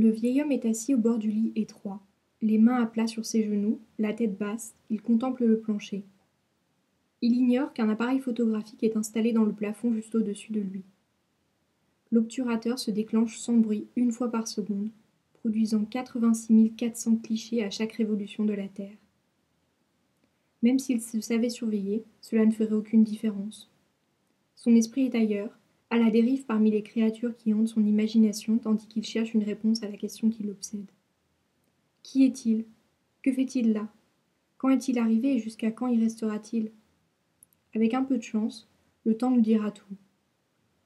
Le vieil homme est assis au bord du lit étroit. Les mains à plat sur ses genoux, la tête basse, il contemple le plancher. Il ignore qu'un appareil photographique est installé dans le plafond juste au-dessus de lui. L'obturateur se déclenche sans bruit une fois par seconde, produisant 86 400 clichés à chaque révolution de la Terre. Même s'il se savait surveiller, cela ne ferait aucune différence. Son esprit est ailleurs, à la dérive parmi les créatures qui hantent son imagination tandis qu'il cherche une réponse à la question qui l'obsède. Qui est-il? Que fait-il là? Quand est-il arrivé et jusqu'à quand y restera-t-il? Avec un peu de chance, le temps nous dira tout.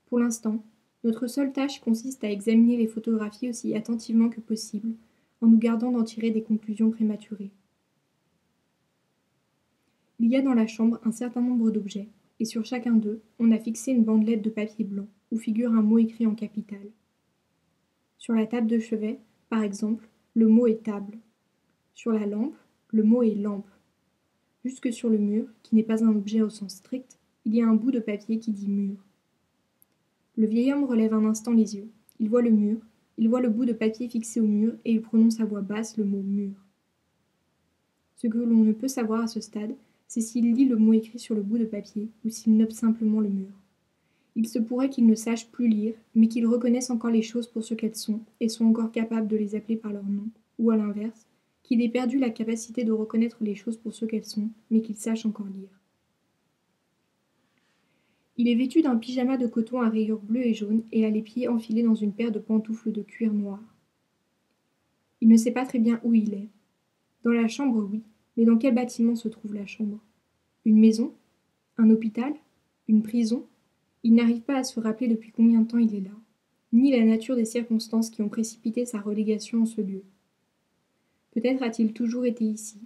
Pour l'instant, notre seule tâche consiste à examiner les photographies aussi attentivement que possible, en nous gardant d'en tirer des conclusions prématurées. Il y a dans la chambre un certain nombre d'objets, et sur chacun d'eux, on a fixé une bandelette de papier blanc où figure un mot écrit en capital. Sur la table de chevet, par exemple, le mot est table. Sur la lampe, le mot est lampe. Jusque sur le mur, qui n'est pas un objet au sens strict, il y a un bout de papier qui dit mur. Le vieil homme relève un instant les yeux. Il voit le mur, il voit le bout de papier fixé au mur et il prononce à voix basse le mot mur. Ce que l'on ne peut savoir à ce stade, c'est s'il lit le mot écrit sur le bout de papier ou s'il note simplement le mur. Il se pourrait qu'il ne sache plus lire, mais qu'il reconnaisse encore les choses pour ce qu'elles sont, et soit encore capable de les appeler par leur nom, ou à l'inverse, qu'il ait perdu la capacité de reconnaître les choses pour ce qu'elles sont, mais qu'il sache encore lire. Il est vêtu d'un pyjama de coton à rayures bleues et jaunes et a les pieds enfilés dans une paire de pantoufles de cuir noir. Il ne sait pas très bien où il est. Dans la chambre, oui, mais dans quel bâtiment se trouve la chambre? Une maison? Un hôpital? Une prison? Il n'arrive pas à se rappeler depuis combien de temps il est là, ni la nature des circonstances qui ont précipité sa relégation en ce lieu. Peut-être a-t-il toujours été ici,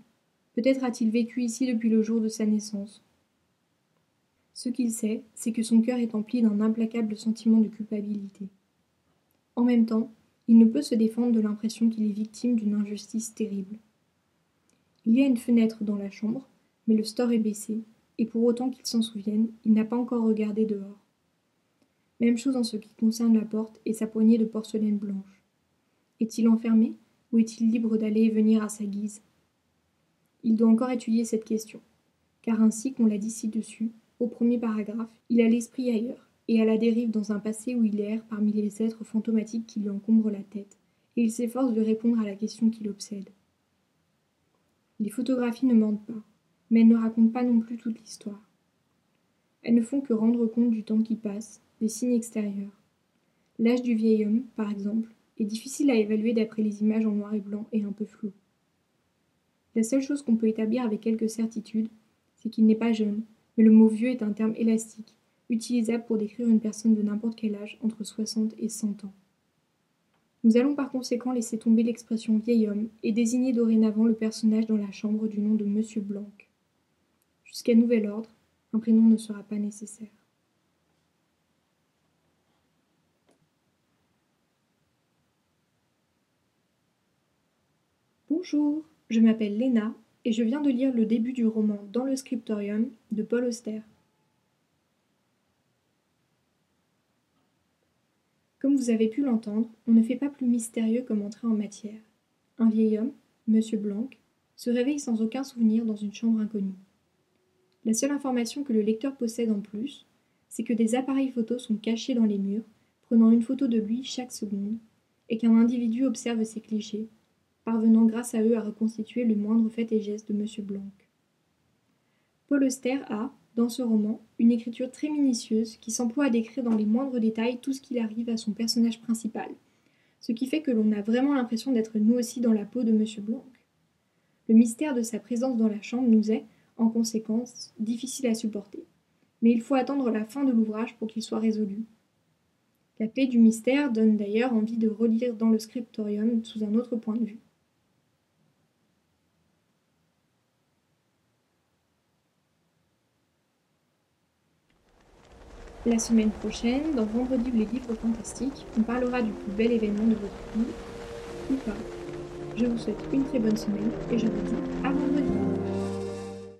peut-être a-t-il vécu ici depuis le jour de sa naissance. Ce qu'il sait, c'est que son cœur est empli d'un implacable sentiment de culpabilité. En même temps, il ne peut se défendre de l'impression qu'il est victime d'une injustice terrible. Il y a une fenêtre dans la chambre, mais le store est baissé, et pour autant qu'il s'en souvienne, il n'a pas encore regardé dehors. Même chose en ce qui concerne la porte et sa poignée de porcelaine blanche. Est-il enfermé ou est-il libre d'aller et venir à sa guise? Il doit encore étudier cette question, car ainsi qu'on l'a dit ci-dessus, au premier paragraphe, il a l'esprit ailleurs, et à la dérive dans un passé où il erre parmi les êtres fantomatiques qui lui encombrent la tête, et il s'efforce de répondre à la question qui l'obsède. Les photographies ne mentent pas, mais elles ne racontent pas non plus toute l'histoire. Elles ne font que rendre compte du temps qui passe, des signes extérieurs. L'âge du vieil homme, par exemple, est difficile à évaluer d'après les images en noir et blanc et un peu floues. La seule chose qu'on peut établir avec quelque certitude, c'est qu'il n'est pas jeune, mais le mot vieux est un terme élastique, utilisable pour décrire une personne de n'importe quel âge entre 60 et 100 ans. Nous allons par conséquent laisser tomber l'expression vieil homme et désigner dorénavant le personnage dans la chambre du nom de Monsieur Blanc. Jusqu'à nouvel ordre, un prénom ne sera pas nécessaire. Bonjour, je m'appelle Léna et je viens de lire le début du roman Dans le scriptorium de Paul Auster. Comme vous avez pu l'entendre, on ne fait pas plus mystérieux comme entrer en matière. Un vieil homme, Monsieur Blanc, se réveille sans aucun souvenir dans une chambre inconnue. La seule information que le lecteur possède en plus, c'est que des appareils photos sont cachés dans les murs, prenant une photo de lui chaque seconde, et qu'un individu observe ces clichés, parvenant grâce à eux à reconstituer le moindre fait et geste de Monsieur Blanc. Paul Auster a, dans ce roman, une écriture très minutieuse qui s'emploie à décrire dans les moindres détails tout ce qu'il arrive à son personnage principal, ce qui fait que l'on a vraiment l'impression d'être nous aussi dans la peau de Monsieur Blanc. Le mystère de sa présence dans la chambre nous est, en conséquence, difficile à supporter, mais il faut attendre la fin de l'ouvrage pour qu'il soit résolu. La clé du mystère donne d'ailleurs envie de relire dans le scriptorium sous un autre point de vue. La semaine prochaine, dans Vendredi ou les livres fantastiques, on parlera du plus bel événement de votre vie, ou pas. Je vous souhaite une très bonne semaine et je vous dis à vendredi.